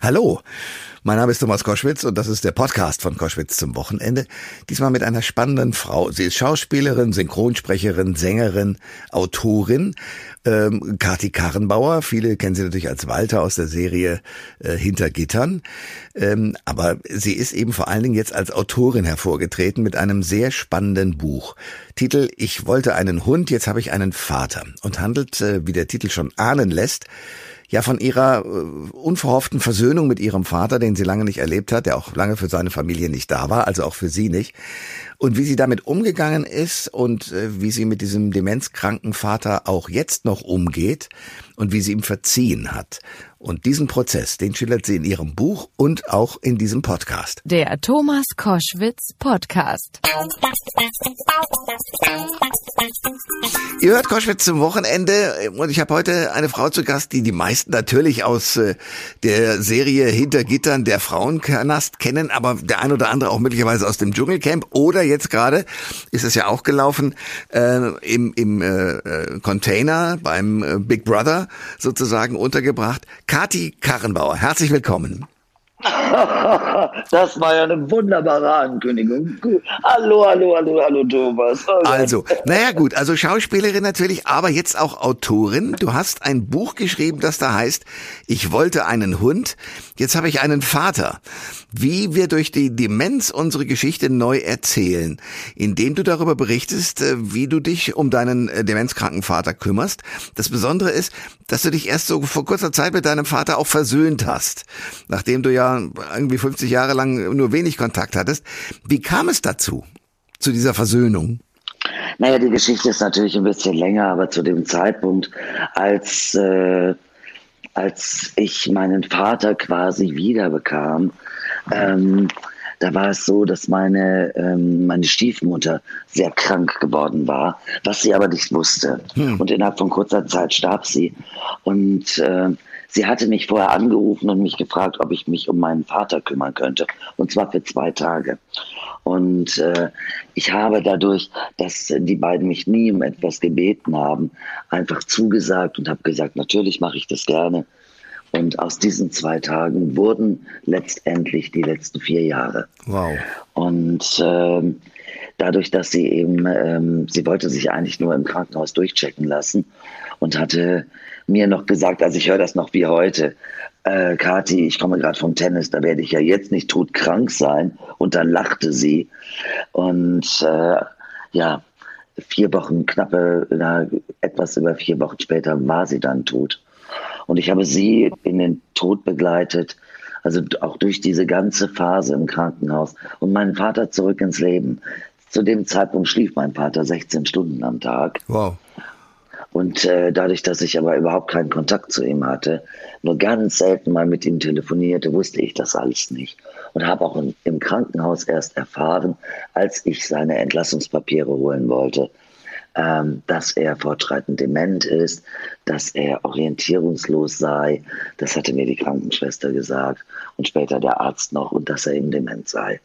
Hallo, mein Name ist Thomas Koschwitz und das ist der Podcast von Koschwitz zum Wochenende. Diesmal mit einer spannenden Frau. Sie ist Schauspielerin, Synchronsprecherin, Sängerin, Autorin. Ähm, Kati Karrenbauer, viele kennen sie natürlich als Walter aus der Serie äh, Hinter Gittern. Ähm, aber sie ist eben vor allen Dingen jetzt als Autorin hervorgetreten mit einem sehr spannenden Buch. Titel Ich wollte einen Hund, jetzt habe ich einen Vater und handelt, äh, wie der Titel schon ahnen lässt, ja von ihrer äh, unverhofften Versöhnung mit ihrem Vater, den sie lange nicht erlebt hat, der auch lange für seine Familie nicht da war, also auch für sie nicht. Und wie sie damit umgegangen ist und äh, wie sie mit diesem demenzkranken Vater auch jetzt noch umgeht und wie sie ihm verziehen hat. Und diesen Prozess, den schildert sie in ihrem Buch und auch in diesem Podcast. Der Thomas Koschwitz Podcast. Ihr hört Koschwitz zum Wochenende und ich habe heute eine Frau zu Gast, die die meisten natürlich aus äh, der Serie Hinter Gittern der Frauenkernast kennen, aber der ein oder andere auch möglicherweise aus dem Dschungelcamp oder jetzt gerade ist es ja auch gelaufen äh, im, im äh, äh Container beim äh, Big Brother sozusagen untergebracht. Kati Karrenbauer, herzlich willkommen. das war ja eine wunderbare Ankündigung. Hallo, hallo, hallo, hallo, Thomas. Okay. Also, naja gut, also Schauspielerin natürlich, aber jetzt auch Autorin. Du hast ein Buch geschrieben, das da heißt, ich wollte einen Hund, jetzt habe ich einen Vater. Wie wir durch die Demenz unsere Geschichte neu erzählen, indem du darüber berichtest, äh, wie du dich um deinen äh, demenzkranken Vater kümmerst. Das Besondere ist, dass du dich erst so vor kurzer Zeit mit deinem Vater auch versöhnt hast, nachdem du ja irgendwie 50 Jahre lang nur wenig Kontakt hattest. Wie kam es dazu, zu dieser Versöhnung? Naja, die Geschichte ist natürlich ein bisschen länger, aber zu dem Zeitpunkt, als, äh, als ich meinen Vater quasi wiederbekam, ähm, da war es so, dass meine, ähm, meine Stiefmutter sehr krank geworden war, was sie aber nicht wusste. Hm. Und innerhalb von kurzer Zeit starb sie. Und äh, Sie hatte mich vorher angerufen und mich gefragt, ob ich mich um meinen Vater kümmern könnte. Und zwar für zwei Tage. Und äh, ich habe dadurch, dass die beiden mich nie um etwas gebeten haben, einfach zugesagt und habe gesagt, natürlich mache ich das gerne. Und aus diesen zwei Tagen wurden letztendlich die letzten vier Jahre. Wow. Und ähm, dadurch, dass sie eben, ähm, sie wollte sich eigentlich nur im Krankenhaus durchchecken lassen und hatte mir noch gesagt, also ich höre das noch wie heute, äh, Kathi, ich komme gerade vom Tennis, da werde ich ja jetzt nicht todkrank sein. Und dann lachte sie. Und äh, ja, vier Wochen, knappe, na, etwas über vier Wochen später war sie dann tot. Und ich habe sie in den Tod begleitet, also auch durch diese ganze Phase im Krankenhaus und meinen Vater zurück ins Leben. Zu dem Zeitpunkt schlief mein Vater 16 Stunden am Tag. Wow. Und äh, dadurch, dass ich aber überhaupt keinen Kontakt zu ihm hatte, nur ganz selten mal mit ihm telefonierte, wusste ich das alles nicht. Und habe auch in, im Krankenhaus erst erfahren, als ich seine Entlassungspapiere holen wollte, ähm, dass er fortschreitend dement ist, dass er orientierungslos sei. Das hatte mir die Krankenschwester gesagt und später der Arzt noch und dass er eben dement sei.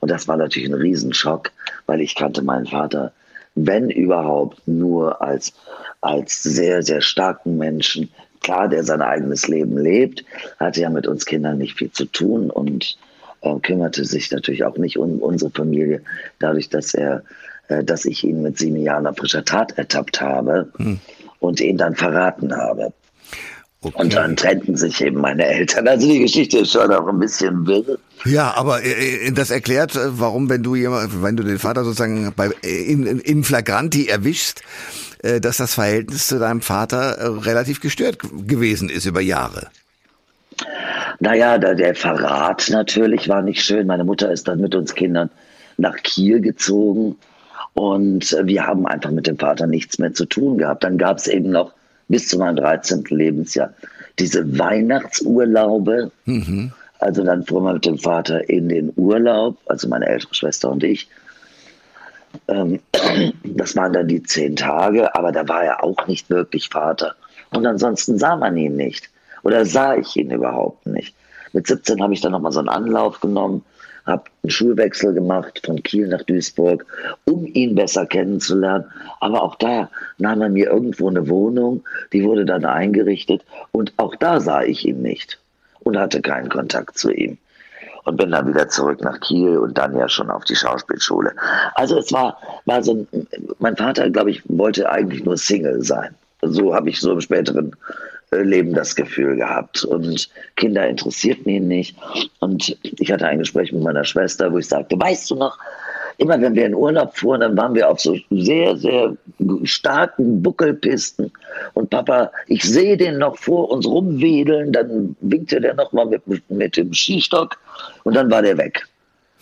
Und das war natürlich ein Riesenschock, weil ich kannte meinen Vater wenn überhaupt, nur als, als sehr, sehr starken Menschen. Klar, der sein eigenes Leben lebt, hatte ja mit uns Kindern nicht viel zu tun und äh, kümmerte sich natürlich auch nicht um unsere Familie, dadurch, dass er, dass ich ihn mit sieben Jahren auf frischer Tat ertappt habe hm. und ihn dann verraten habe. Okay. Und dann trennten sich eben meine Eltern. Also die Geschichte ist schon auch ein bisschen wirr. Ja, aber äh, äh, das erklärt, äh, warum, wenn du jemand, wenn du den Vater sozusagen bei, in, in Flagranti erwischst, dass das Verhältnis zu deinem Vater relativ gestört gewesen ist über Jahre. Naja, der Verrat natürlich war nicht schön. Meine Mutter ist dann mit uns Kindern nach Kiel gezogen und wir haben einfach mit dem Vater nichts mehr zu tun gehabt. Dann gab es eben noch bis zu meinem 13. Lebensjahr diese Weihnachtsurlaube. Mhm. Also dann fuhren wir mit dem Vater in den Urlaub, also meine ältere Schwester und ich. Ähm, das waren dann die zehn Tage, aber da war er auch nicht wirklich Vater. Und ansonsten sah man ihn nicht. Oder sah ich ihn überhaupt nicht. Mit 17 habe ich dann nochmal so einen Anlauf genommen habe einen Schulwechsel gemacht von Kiel nach Duisburg, um ihn besser kennenzulernen. Aber auch da nahm er mir irgendwo eine Wohnung, die wurde dann eingerichtet und auch da sah ich ihn nicht. und hatte keinen Kontakt zu ihm. Und bin dann wieder zurück nach Kiel und dann ja schon auf die Schauspielschule. Also es war, war so ein, mein Vater, glaube ich, wollte eigentlich nur Single sein. So habe ich so im späteren Leben das Gefühl gehabt. Und Kinder interessierten ihn nicht. Und ich hatte ein Gespräch mit meiner Schwester, wo ich sagte, weißt du noch, immer wenn wir in Urlaub fuhren, dann waren wir auf so sehr, sehr starken Buckelpisten. Und Papa, ich sehe den noch vor uns rumwedeln, dann winkte der nochmal mit, mit dem Skistock und dann war der weg.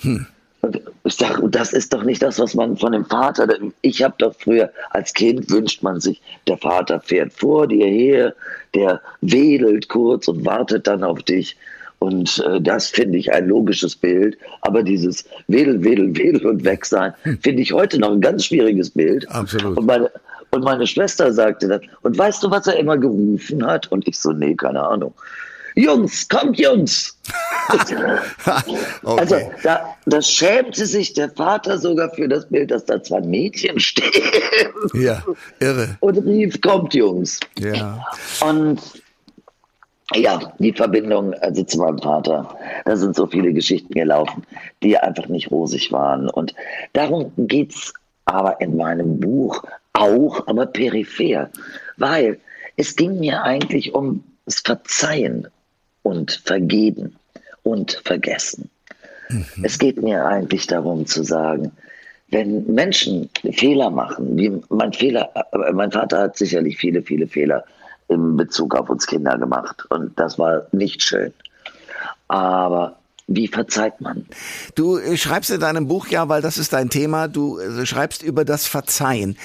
Hm. Und ich sage, das ist doch nicht das, was man von dem Vater, ich habe doch früher, als Kind wünscht man sich, der Vater fährt vor dir her, der wedelt kurz und wartet dann auf dich. Und äh, das finde ich ein logisches Bild. Aber dieses Wedel, Wedel, Wedel und weg sein, finde ich heute noch ein ganz schwieriges Bild. Absolut. Und meine, und meine Schwester sagte dann, und weißt du, was er immer gerufen hat? Und ich so, nee, keine Ahnung. Jungs, kommt Jungs! okay. Also da, da schämte sich der Vater sogar für das Bild, dass da zwei Mädchen stehen. Ja, irre. Und rief, kommt Jungs. Ja. Und ja, die Verbindung also zu meinem Vater, da sind so viele Geschichten gelaufen, die einfach nicht rosig waren. Und darum geht es aber in meinem Buch auch, aber peripher, weil es ging mir eigentlich um das Verzeihen und Vergeben und Vergessen. Mhm. Es geht mir eigentlich darum zu sagen, wenn Menschen Fehler machen, wie mein Fehler, äh, mein Vater hat sicherlich viele, viele Fehler in Bezug auf uns Kinder gemacht. Und das war nicht schön. Aber wie verzeiht man? Du äh, schreibst in deinem Buch ja, weil das ist dein Thema, du äh, schreibst über das Verzeihen.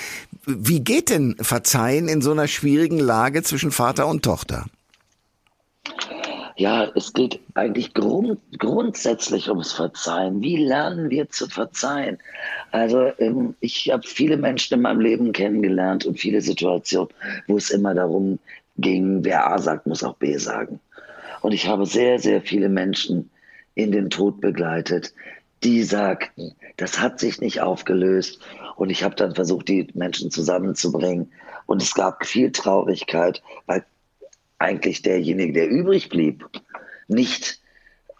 Wie geht denn Verzeihen in so einer schwierigen Lage zwischen Vater und Tochter? Ja, es geht eigentlich grund, grundsätzlich ums Verzeihen. Wie lernen wir zu verzeihen? Also ähm, ich habe viele Menschen in meinem Leben kennengelernt und viele Situationen, wo es immer darum ging, wer A sagt, muss auch B sagen. Und ich habe sehr, sehr viele Menschen in den Tod begleitet, die sagten, das hat sich nicht aufgelöst. Und ich habe dann versucht, die Menschen zusammenzubringen. Und es gab viel Traurigkeit, weil eigentlich derjenige, der übrig blieb, nicht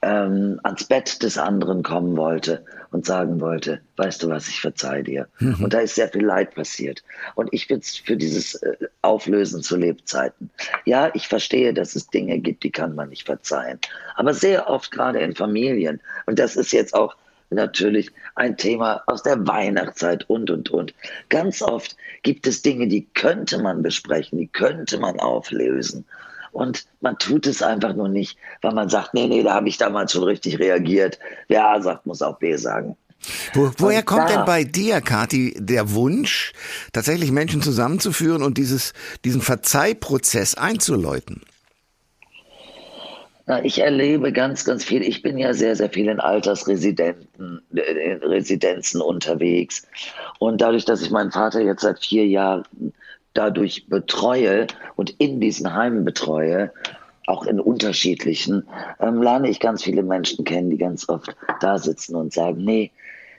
ähm, ans Bett des anderen kommen wollte und sagen wollte, weißt du was, ich verzeih dir. Mhm. Und da ist sehr viel Leid passiert. Und ich bin für dieses äh, Auflösen zu Lebzeiten. Ja, ich verstehe, dass es Dinge gibt, die kann man nicht verzeihen. Aber sehr oft gerade in Familien, und das ist jetzt auch natürlich ein Thema aus der Weihnachtszeit und, und, und. Ganz oft gibt es Dinge, die könnte man besprechen, die könnte man auflösen. Und man tut es einfach nur nicht, weil man sagt, nee, nee, da habe ich damals schon richtig reagiert. Wer A sagt, muss auch B sagen. Wo, woher kommt denn bei dir, Kathi, der Wunsch, tatsächlich Menschen zusammenzuführen und dieses, diesen Verzeihprozess einzuläuten? Na, ich erlebe ganz, ganz viel. Ich bin ja sehr, sehr viel in Altersresidenzen äh, Residenzen unterwegs. Und dadurch, dass ich meinen Vater jetzt seit vier Jahren dadurch betreue und in diesen Heimen betreue, auch in unterschiedlichen, ähm, lerne ich ganz viele Menschen kennen, die ganz oft da sitzen und sagen, nee,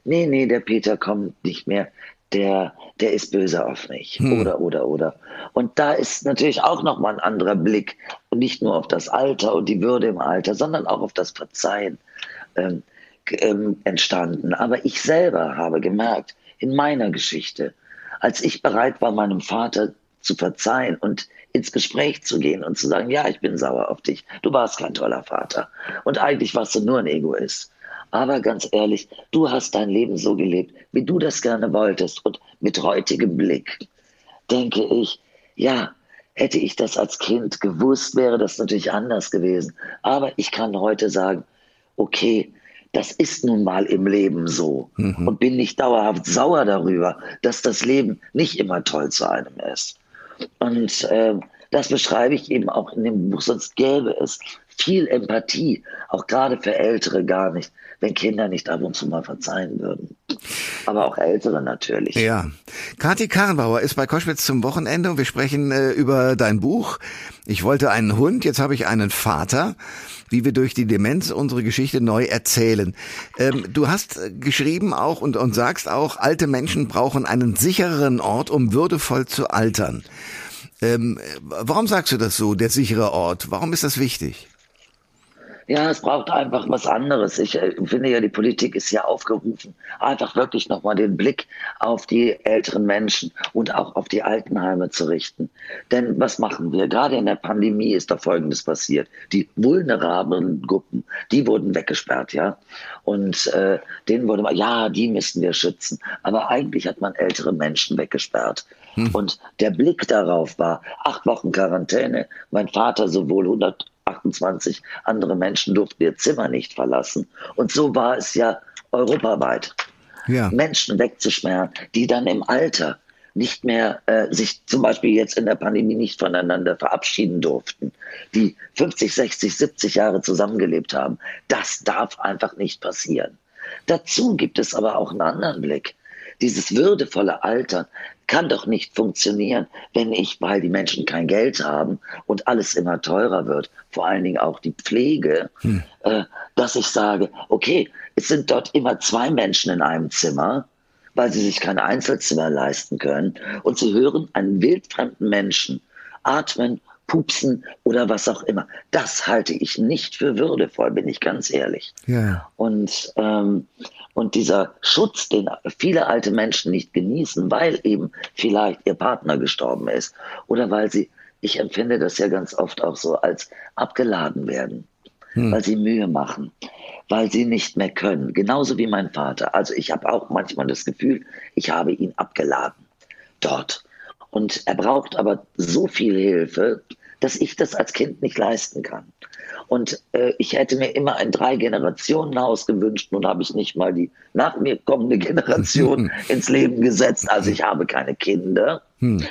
nee, nee, der Peter kommt nicht mehr, der, der ist böse auf mich. Hm. Oder, oder, oder. Und da ist natürlich auch nochmal ein anderer Blick, nicht nur auf das Alter und die Würde im Alter, sondern auch auf das Verzeihen ähm, ähm, entstanden. Aber ich selber habe gemerkt, in meiner Geschichte, als ich bereit war, meinem Vater zu verzeihen und ins Gespräch zu gehen und zu sagen, ja, ich bin sauer auf dich, du warst kein toller Vater und eigentlich warst du nur ein Egoist. Aber ganz ehrlich, du hast dein Leben so gelebt, wie du das gerne wolltest und mit heutigem Blick denke ich, ja, hätte ich das als Kind gewusst, wäre das natürlich anders gewesen. Aber ich kann heute sagen, okay, das ist nun mal im Leben so mhm. und bin nicht dauerhaft sauer darüber, dass das Leben nicht immer toll zu einem ist. Und äh, das beschreibe ich eben auch in dem Buch, sonst gäbe es viel Empathie, auch gerade für Ältere gar nicht, wenn Kinder nicht ab und zu mal verzeihen würden. Aber auch Ältere natürlich. Ja. Kathi Karrenbauer ist bei Koschwitz zum Wochenende und wir sprechen äh, über dein Buch. Ich wollte einen Hund, jetzt habe ich einen Vater wie wir durch die Demenz unsere Geschichte neu erzählen. Ähm, du hast geschrieben auch und, und sagst auch, alte Menschen brauchen einen sichereren Ort, um würdevoll zu altern. Ähm, warum sagst du das so, der sichere Ort? Warum ist das wichtig? Ja, es braucht einfach was anderes. Ich äh, finde ja, die Politik ist ja aufgerufen, einfach wirklich nochmal den Blick auf die älteren Menschen und auch auf die Altenheime zu richten. Denn was machen wir? Gerade in der Pandemie ist da Folgendes passiert. Die vulnerablen Gruppen, die wurden weggesperrt, ja. Und äh, denen wurde mal, ja, die müssen wir schützen. Aber eigentlich hat man ältere Menschen weggesperrt. Hm. Und der Blick darauf war, acht Wochen Quarantäne, mein Vater sowohl 100 28 andere Menschen durften ihr Zimmer nicht verlassen. Und so war es ja europaweit. Ja. Menschen wegzusperren, die dann im Alter nicht mehr äh, sich zum Beispiel jetzt in der Pandemie nicht voneinander verabschieden durften, die 50, 60, 70 Jahre zusammengelebt haben. Das darf einfach nicht passieren. Dazu gibt es aber auch einen anderen Blick. Dieses würdevolle Altern kann doch nicht funktionieren, wenn ich, weil die Menschen kein Geld haben und alles immer teurer wird, vor allen Dingen auch die Pflege, hm. äh, dass ich sage, okay, es sind dort immer zwei Menschen in einem Zimmer, weil sie sich kein Einzelzimmer leisten können. Und sie hören einen wildfremden Menschen atmen, pupsen oder was auch immer. Das halte ich nicht für würdevoll, bin ich ganz ehrlich. Ja. Und ähm, und dieser Schutz, den viele alte Menschen nicht genießen, weil eben vielleicht ihr Partner gestorben ist oder weil sie, ich empfinde das ja ganz oft auch so, als abgeladen werden, hm. weil sie Mühe machen, weil sie nicht mehr können. Genauso wie mein Vater. Also ich habe auch manchmal das Gefühl, ich habe ihn abgeladen dort. Und er braucht aber so viel Hilfe, dass ich das als Kind nicht leisten kann. Und äh, ich hätte mir immer ein Drei-Generationen-Haus gewünscht. Nun habe ich nicht mal die nach mir kommende Generation ins Leben gesetzt. Also ich habe keine Kinder. Hm.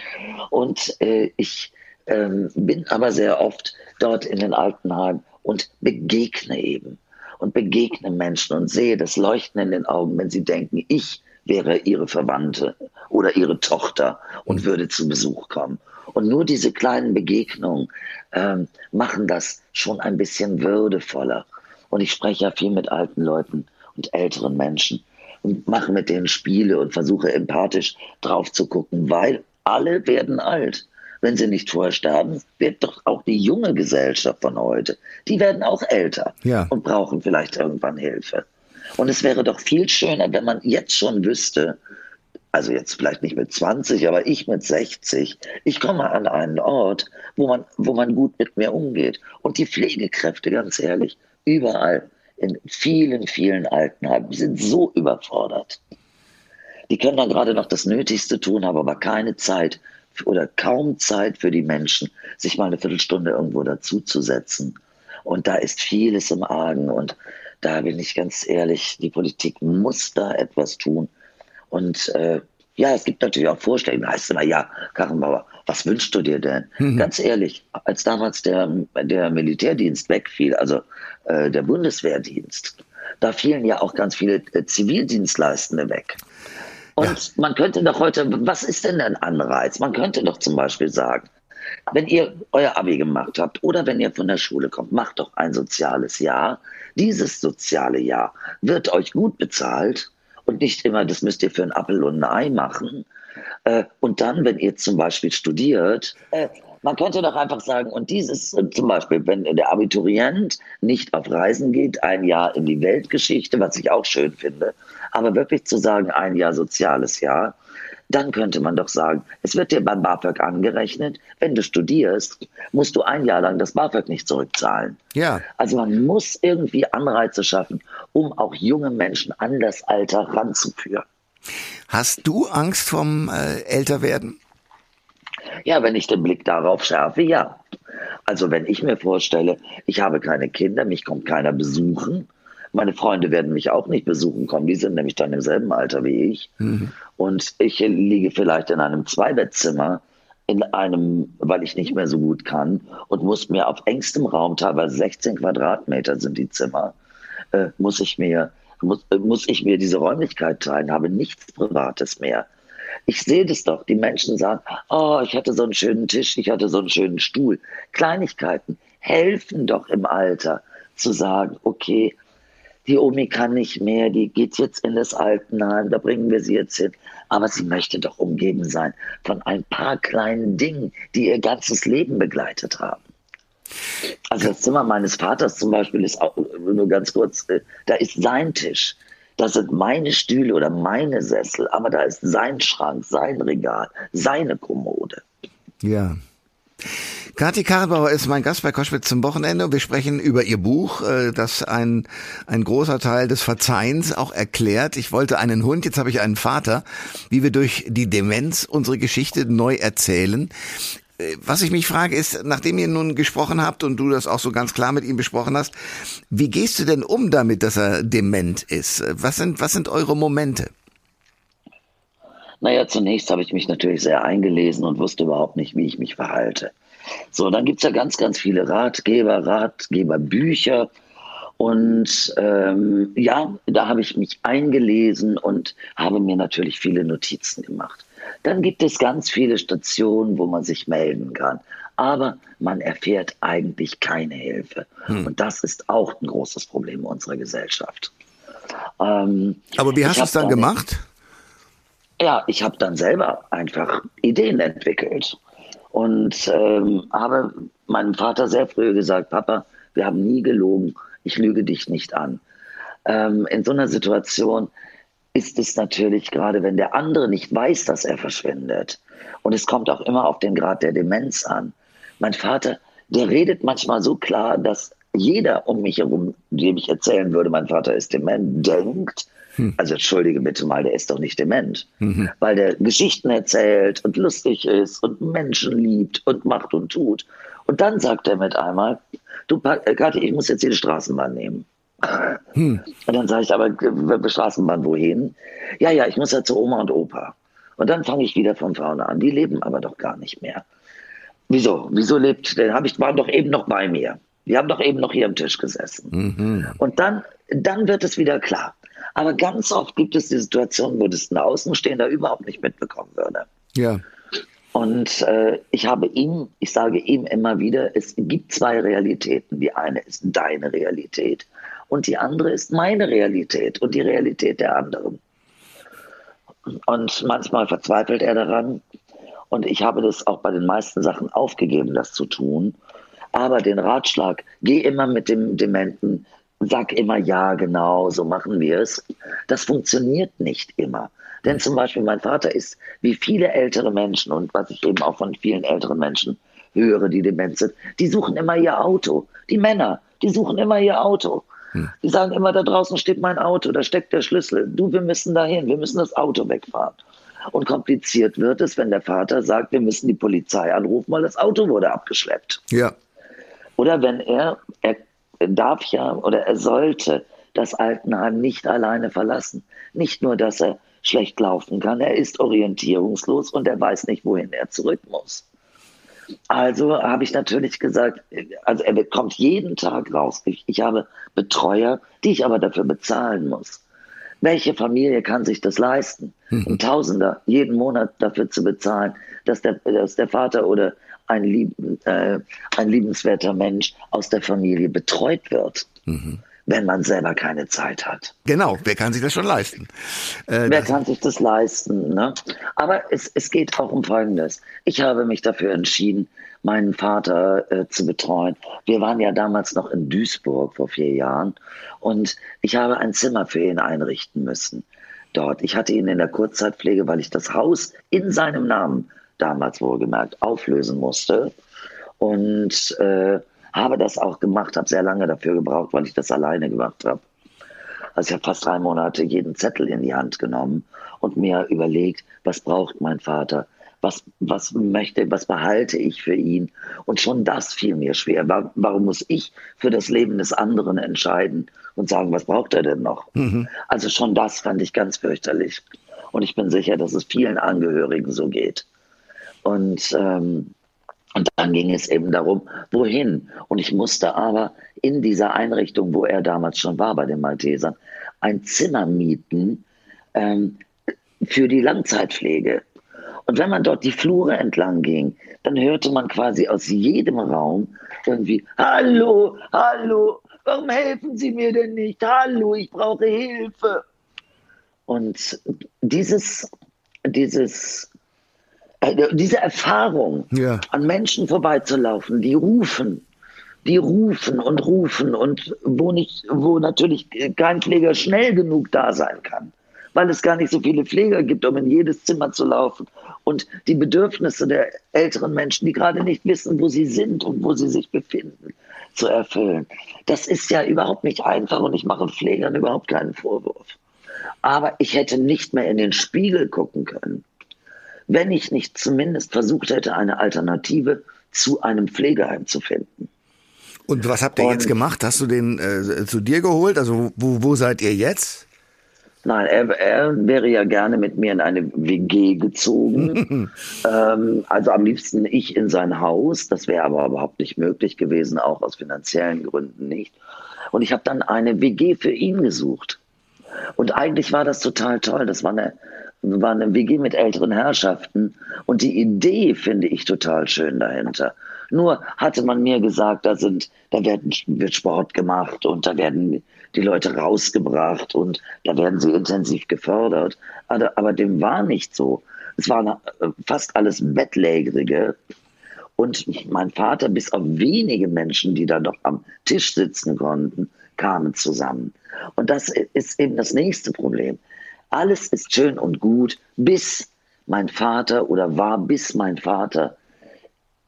Und äh, ich äh, bin aber sehr oft dort in den Altenheimen und begegne eben. Und begegne Menschen und sehe das Leuchten in den Augen, wenn sie denken, ich wäre ihre Verwandte oder ihre Tochter und hm. würde zu Besuch kommen. Und nur diese kleinen Begegnungen ähm, machen das schon ein bisschen würdevoller. Und ich spreche ja viel mit alten Leuten und älteren Menschen und mache mit denen Spiele und versuche empathisch drauf zu gucken, weil alle werden alt. Wenn sie nicht vorher sterben, wird doch auch die junge Gesellschaft von heute, die werden auch älter ja. und brauchen vielleicht irgendwann Hilfe. Und es wäre doch viel schöner, wenn man jetzt schon wüsste, also jetzt vielleicht nicht mit 20, aber ich mit 60, ich komme an einen Ort, wo man, wo man gut mit mir umgeht. Und die Pflegekräfte, ganz ehrlich, überall, in vielen, vielen Altenheimen, sind so überfordert. Die können dann gerade noch das Nötigste tun, haben aber keine Zeit oder kaum Zeit für die Menschen, sich mal eine Viertelstunde irgendwo dazuzusetzen. Und da ist vieles im Argen. Und da bin ich ganz ehrlich, die Politik muss da etwas tun. Und äh, ja, es gibt natürlich auch Vorstellungen. Da heißt immer, ja, Karrenbauer, was wünschst du dir denn? Mhm. Ganz ehrlich, als damals der, der Militärdienst wegfiel, also äh, der Bundeswehrdienst, da fielen ja auch ganz viele äh, Zivildienstleistende weg. Und ja. man könnte doch heute, was ist denn ein Anreiz? Man könnte doch zum Beispiel sagen, wenn ihr euer Abi gemacht habt oder wenn ihr von der Schule kommt, macht doch ein soziales Jahr. Dieses soziale Jahr wird euch gut bezahlt und nicht immer, das müsst ihr für ein Appel und ein Ei machen. Äh, und dann, wenn ihr zum Beispiel studiert, äh, man könnte doch einfach sagen, und dieses zum Beispiel, wenn der Abiturient nicht auf Reisen geht, ein Jahr in die Weltgeschichte, was ich auch schön finde, aber wirklich zu sagen, ein Jahr soziales Jahr, dann könnte man doch sagen, es wird dir beim BAföG angerechnet, wenn du studierst, musst du ein Jahr lang das BAföG nicht zurückzahlen. Ja. Also man muss irgendwie Anreize schaffen, um auch junge Menschen an das Alter ranzuführen. Hast du Angst vom äh, Älterwerden? Ja, wenn ich den Blick darauf schärfe, ja. Also wenn ich mir vorstelle, ich habe keine Kinder, mich kommt keiner besuchen, meine Freunde werden mich auch nicht besuchen kommen, die sind nämlich dann im selben Alter wie ich. Mhm. Und ich liege vielleicht in einem Zweibettzimmer, in einem, weil ich nicht mehr so gut kann und muss mir auf engstem Raum, teilweise 16 Quadratmeter sind die Zimmer, äh, muss ich mir muss, äh, muss ich mir diese Räumlichkeit teilen, habe nichts Privates mehr. Ich sehe das doch. Die Menschen sagen, oh, ich hatte so einen schönen Tisch, ich hatte so einen schönen Stuhl. Kleinigkeiten helfen doch im Alter zu sagen, okay, die Omi kann nicht mehr, die geht jetzt in das Altenheim, da bringen wir sie jetzt hin. Aber sie möchte doch umgeben sein von ein paar kleinen Dingen, die ihr ganzes Leben begleitet haben. Also das Zimmer meines Vaters zum Beispiel ist auch nur ganz kurz, äh, da ist sein Tisch. Das sind meine Stühle oder meine Sessel, aber da ist sein Schrank, sein Regal, seine Kommode. Ja. Kathi Karlbauer ist mein Gast bei Koschwitz zum Wochenende und wir sprechen über ihr Buch, äh, das ein, ein großer Teil des Verzeihens auch erklärt. Ich wollte einen Hund, jetzt habe ich einen Vater, wie wir durch die Demenz unsere Geschichte neu erzählen. Äh, was ich mich frage ist, nachdem ihr nun gesprochen habt und du das auch so ganz klar mit ihm besprochen hast, wie gehst du denn um damit, dass er dement ist? Was sind, was sind eure Momente? Naja, zunächst habe ich mich natürlich sehr eingelesen und wusste überhaupt nicht, wie ich mich verhalte. So, dann gibt es ja ganz, ganz viele Ratgeber, Ratgeberbücher. Und ähm, ja, da habe ich mich eingelesen und habe mir natürlich viele Notizen gemacht. Dann gibt es ganz viele Stationen, wo man sich melden kann. Aber man erfährt eigentlich keine Hilfe. Hm. Und das ist auch ein großes Problem unserer Gesellschaft. Ähm, Aber wie hast du es dann gemacht? Ja, ich habe dann selber einfach Ideen entwickelt und ähm, habe meinem Vater sehr früh gesagt, Papa, wir haben nie gelogen, ich lüge dich nicht an. Ähm, in so einer Situation ist es natürlich gerade, wenn der andere nicht weiß, dass er verschwindet. Und es kommt auch immer auf den Grad der Demenz an. Mein Vater, der redet manchmal so klar, dass jeder um mich herum, dem ich erzählen würde, mein Vater ist dement, denkt, hm. Also entschuldige bitte mal, der ist doch nicht dement, mhm. weil der Geschichten erzählt und lustig ist und Menschen liebt und macht und tut. Und dann sagt er mit einmal, du äh, Kathi, ich muss jetzt hier die Straßenbahn nehmen. Hm. Und dann sage ich aber, Straßenbahn wohin? Ja, ja, ich muss ja zu Oma und Opa. Und dann fange ich wieder von vorne an. Die leben aber doch gar nicht mehr. Wieso? Wieso lebt, denn habe ich, waren doch eben noch bei mir. Wir haben doch eben noch hier am Tisch gesessen. Mhm. Und dann, dann wird es wieder klar. Aber ganz oft gibt es die Situation, wo das ein Außenstehender überhaupt nicht mitbekommen würde. Ja. Und äh, ich habe ihm, ich sage ihm immer wieder, es gibt zwei Realitäten. Die eine ist deine Realität und die andere ist meine Realität und die Realität der anderen. Und manchmal verzweifelt er daran. Und ich habe das auch bei den meisten Sachen aufgegeben, das zu tun. Aber den Ratschlag, geh immer mit dem Dementen sag immer ja, genau, so machen wir es. Das funktioniert nicht immer. Denn zum Beispiel mein Vater ist wie viele ältere Menschen und was ich eben auch von vielen älteren Menschen höre, die dement sind, die suchen immer ihr Auto. Die Männer, die suchen immer ihr Auto. Hm. Die sagen immer, da draußen steht mein Auto, da steckt der Schlüssel. Du, wir müssen dahin, wir müssen das Auto wegfahren. Und kompliziert wird es, wenn der Vater sagt, wir müssen die Polizei anrufen, weil das Auto wurde abgeschleppt. Ja. Oder wenn er, er darf ja oder er sollte das Altenheim nicht alleine verlassen. Nicht nur, dass er schlecht laufen kann, er ist orientierungslos und er weiß nicht, wohin er zurück muss. Also habe ich natürlich gesagt, also er kommt jeden Tag raus. Ich, ich habe Betreuer, die ich aber dafür bezahlen muss. Welche Familie kann sich das leisten? Mhm. Tausender jeden Monat dafür zu bezahlen, dass der, dass der Vater oder ein, lieb, äh, ein liebenswerter Mensch aus der Familie betreut wird. Mhm. Wenn man selber keine Zeit hat. Genau, wer kann sich das schon leisten? Äh, wer kann sich das leisten? Ne? Aber es, es geht auch um Folgendes. Ich habe mich dafür entschieden, meinen Vater äh, zu betreuen. Wir waren ja damals noch in Duisburg vor vier Jahren und ich habe ein Zimmer für ihn einrichten müssen dort. Ich hatte ihn in der Kurzzeitpflege, weil ich das Haus in seinem Namen damals wohlgemerkt, auflösen musste. Und äh, habe das auch gemacht, habe sehr lange dafür gebraucht, weil ich das alleine gemacht habe. Also ich habe fast drei Monate jeden Zettel in die Hand genommen und mir überlegt, was braucht mein Vater, was, was möchte, was behalte ich für ihn. Und schon das fiel mir schwer. Warum muss ich für das Leben des anderen entscheiden und sagen, was braucht er denn noch? Mhm. Also schon das fand ich ganz fürchterlich. Und ich bin sicher, dass es vielen Angehörigen so geht. Und, ähm, und dann ging es eben darum, wohin. Und ich musste aber in dieser Einrichtung, wo er damals schon war bei den Maltesern, ein Zimmer mieten ähm, für die Langzeitpflege. Und wenn man dort die Flure entlang ging, dann hörte man quasi aus jedem Raum irgendwie, hallo, hallo, warum helfen Sie mir denn nicht? Hallo, ich brauche Hilfe. Und dieses, dieses diese Erfahrung, ja. an Menschen vorbeizulaufen, die rufen, die rufen und rufen und wo nicht, wo natürlich kein Pfleger schnell genug da sein kann, weil es gar nicht so viele Pfleger gibt, um in jedes Zimmer zu laufen und die Bedürfnisse der älteren Menschen, die gerade nicht wissen, wo sie sind und wo sie sich befinden, zu erfüllen. Das ist ja überhaupt nicht einfach und ich mache Pflegern überhaupt keinen Vorwurf. Aber ich hätte nicht mehr in den Spiegel gucken können, wenn ich nicht zumindest versucht hätte, eine Alternative zu einem Pflegeheim zu finden. Und was habt ihr und, jetzt gemacht? Hast du den äh, zu dir geholt? Also wo, wo seid ihr jetzt? Nein, er, er, wäre ja gerne mit mir in eine WG gezogen. ähm, also am liebsten ich in sein Haus. Das wäre aber überhaupt nicht möglich gewesen, auch aus finanziellen Gründen nicht. Und ich habe dann eine WG für ihn gesucht. Und eigentlich war das total toll. Das war eine, war eine WG mit älteren Herrschaften. Und die Idee finde ich total schön dahinter. Nur hatte man mir gesagt, da sind, da werden, wird Sport gemacht und da werden die Leute rausgebracht und da werden sie intensiv gefördert. Aber, aber dem war nicht so. Es waren fast alles Bettlägerige. Und mein Vater, bis auf wenige Menschen, die da noch am Tisch sitzen konnten, kamen zusammen. Und das ist eben das nächste Problem. Alles ist schön und gut, bis mein Vater oder war bis mein Vater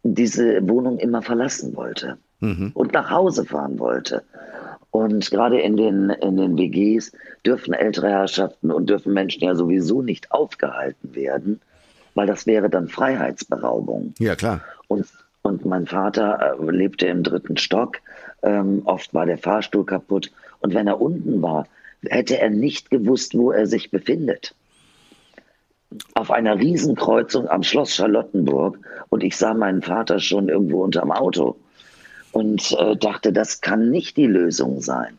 diese Wohnung immer verlassen wollte mhm. und nach Hause fahren wollte. Und gerade in den, in den WGs dürfen ältere Herrschaften und dürfen Menschen ja sowieso nicht aufgehalten werden, weil das wäre dann Freiheitsberaubung. Ja, klar. Und, und mein Vater äh, lebte im dritten Stock. Ähm, oft war der Fahrstuhl kaputt. Und wenn er unten war, hätte er nicht gewusst, wo er sich befindet auf einer Riesenkreuzung am Schloss Charlottenburg und ich sah meinen Vater schon irgendwo unterm Auto und äh, dachte, das kann nicht die Lösung sein.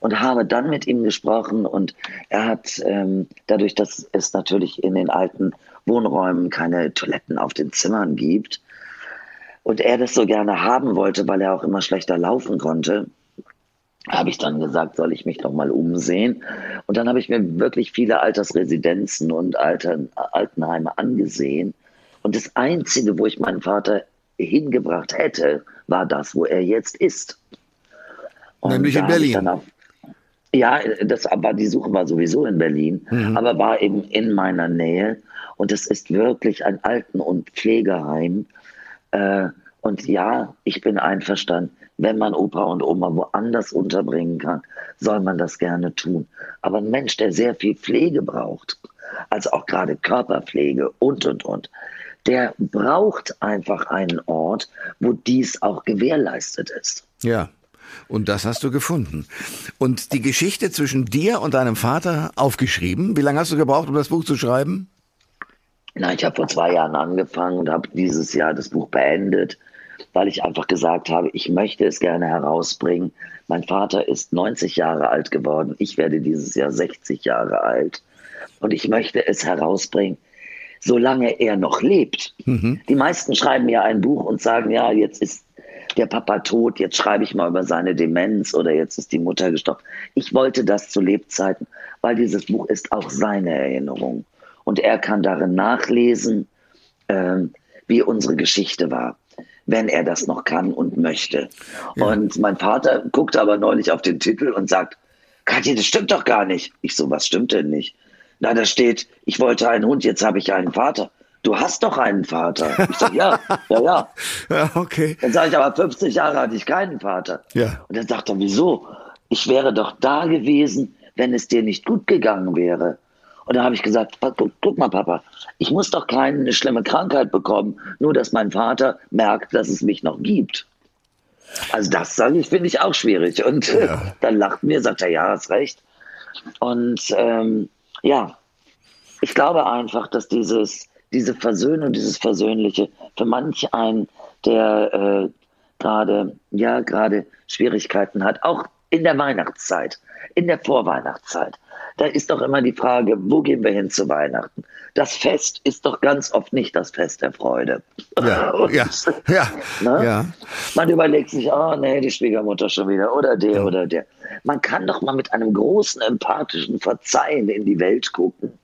Und habe dann mit ihm gesprochen und er hat ähm, dadurch, dass es natürlich in den alten Wohnräumen keine Toiletten auf den Zimmern gibt und er das so gerne haben wollte, weil er auch immer schlechter laufen konnte, habe ich dann gesagt, soll ich mich doch mal umsehen. Und dann habe ich mir wirklich viele Altersresidenzen und Altern, Altenheime angesehen. Und das Einzige, wo ich meinen Vater hingebracht hätte, war das, wo er jetzt ist. Und Nämlich in Berlin. Auf, ja, das, aber die Suche war sowieso in Berlin, mhm. aber war eben in meiner Nähe. Und es ist wirklich ein Alten- und Pflegeheim. Äh, und ja, ich bin einverstanden wenn man Opa und Oma woanders unterbringen kann, soll man das gerne tun. Aber ein Mensch, der sehr viel Pflege braucht, also auch gerade Körperpflege und, und, und, der braucht einfach einen Ort, wo dies auch gewährleistet ist. Ja. Und das hast du gefunden. Und die Geschichte zwischen dir und deinem Vater aufgeschrieben. Wie lange hast du gebraucht, um das Buch zu schreiben? Na, ich habe vor zwei Jahren angefangen und habe dieses Jahr das Buch beendet weil ich einfach gesagt habe, ich möchte es gerne herausbringen. Mein Vater ist 90 Jahre alt geworden. Ich werde dieses Jahr 60 Jahre alt. Und ich möchte es herausbringen, solange er noch lebt. Mhm. Die meisten schreiben ja ein Buch und sagen, ja, jetzt ist der Papa tot, jetzt schreibe ich mal über seine Demenz oder jetzt ist die Mutter gestorben. Ich wollte das zu Lebzeiten, weil dieses Buch ist auch seine Erinnerung. Und er kann darin nachlesen, ähm, wie unsere Geschichte war wenn er das noch kann und möchte. Ja. Und mein Vater guckte aber neulich auf den Titel und sagt, Katja, das stimmt doch gar nicht. Ich so, was stimmt denn nicht? Na, da steht, ich wollte einen Hund, jetzt habe ich einen Vater. Du hast doch einen Vater. Ich sag, ja, ja, ja. Ja, okay. Dann sage ich, aber 50 Jahre hatte ich keinen Vater. Ja. Und dann sagt er, wieso? Ich wäre doch da gewesen, wenn es dir nicht gut gegangen wäre. Und da habe ich gesagt, guck, guck, mal, Papa, ich muss doch keine schlimme Krankheit bekommen, nur dass mein Vater merkt, dass es mich noch gibt. Also das sage ich, finde ich auch schwierig. Und ja. dann lacht mir, sagt er, ja, hast recht. Und ähm, ja, ich glaube einfach, dass dieses, diese Versöhnung, dieses Versöhnliche für manch einen, der äh, gerade, ja, gerade Schwierigkeiten hat, auch in der Weihnachtszeit, in der Vorweihnachtszeit, da ist doch immer die Frage, wo gehen wir hin zu Weihnachten? Das Fest ist doch ganz oft nicht das Fest der Freude. Ja, Und, ja, ja, ne? ja. Man überlegt sich, oh nee, die Schwiegermutter schon wieder oder der ja. oder der. Man kann doch mal mit einem großen empathischen Verzeihen in die Welt gucken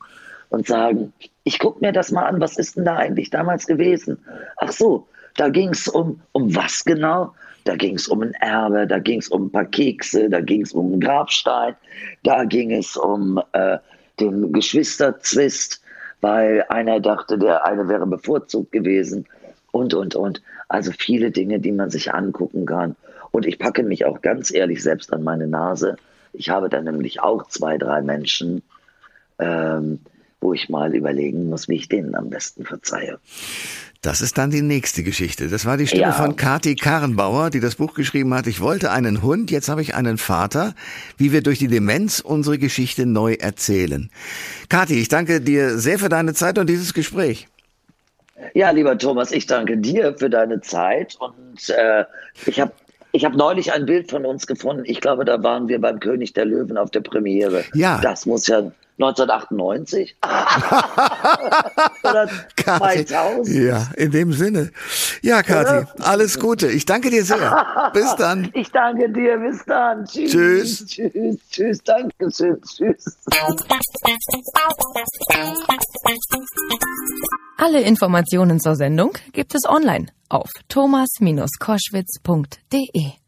und sagen, ich gucke mir das mal an, was ist denn da eigentlich damals gewesen? Ach so, da ging es um, um was genau? Da ging es um ein Erbe, da ging es um ein paar Kekse, da ging es um einen Grabstein, da ging es um äh, den Geschwisterzwist, weil einer dachte, der eine wäre bevorzugt gewesen und, und, und. Also viele Dinge, die man sich angucken kann. Und ich packe mich auch ganz ehrlich selbst an meine Nase. Ich habe dann nämlich auch zwei, drei Menschen, ähm, wo ich mal überlegen muss, wie ich denen am besten verzeihe. Das ist dann die nächste Geschichte. Das war die Stimme ja. von Kati Karrenbauer, die das Buch geschrieben hat. Ich wollte einen Hund, jetzt habe ich einen Vater, wie wir durch die Demenz unsere Geschichte neu erzählen. Kati, ich danke dir sehr für deine Zeit und dieses Gespräch. Ja, lieber Thomas, ich danke dir für deine Zeit und äh, ich habe ich habe neulich ein Bild von uns gefunden. Ich glaube, da waren wir beim König der Löwen auf der Premiere. Ja. Das muss ja 1998 oder 2000. Ja, in dem Sinne. Ja, Kathi, alles Gute. Ich danke dir sehr. Bis dann. Ich danke dir. Bis dann. Tschüss. Tschüss. Tschüss. Tschüss. Danke schön. Tschüss. Alle Informationen zur Sendung gibt es online auf thomas-koschwitz.de.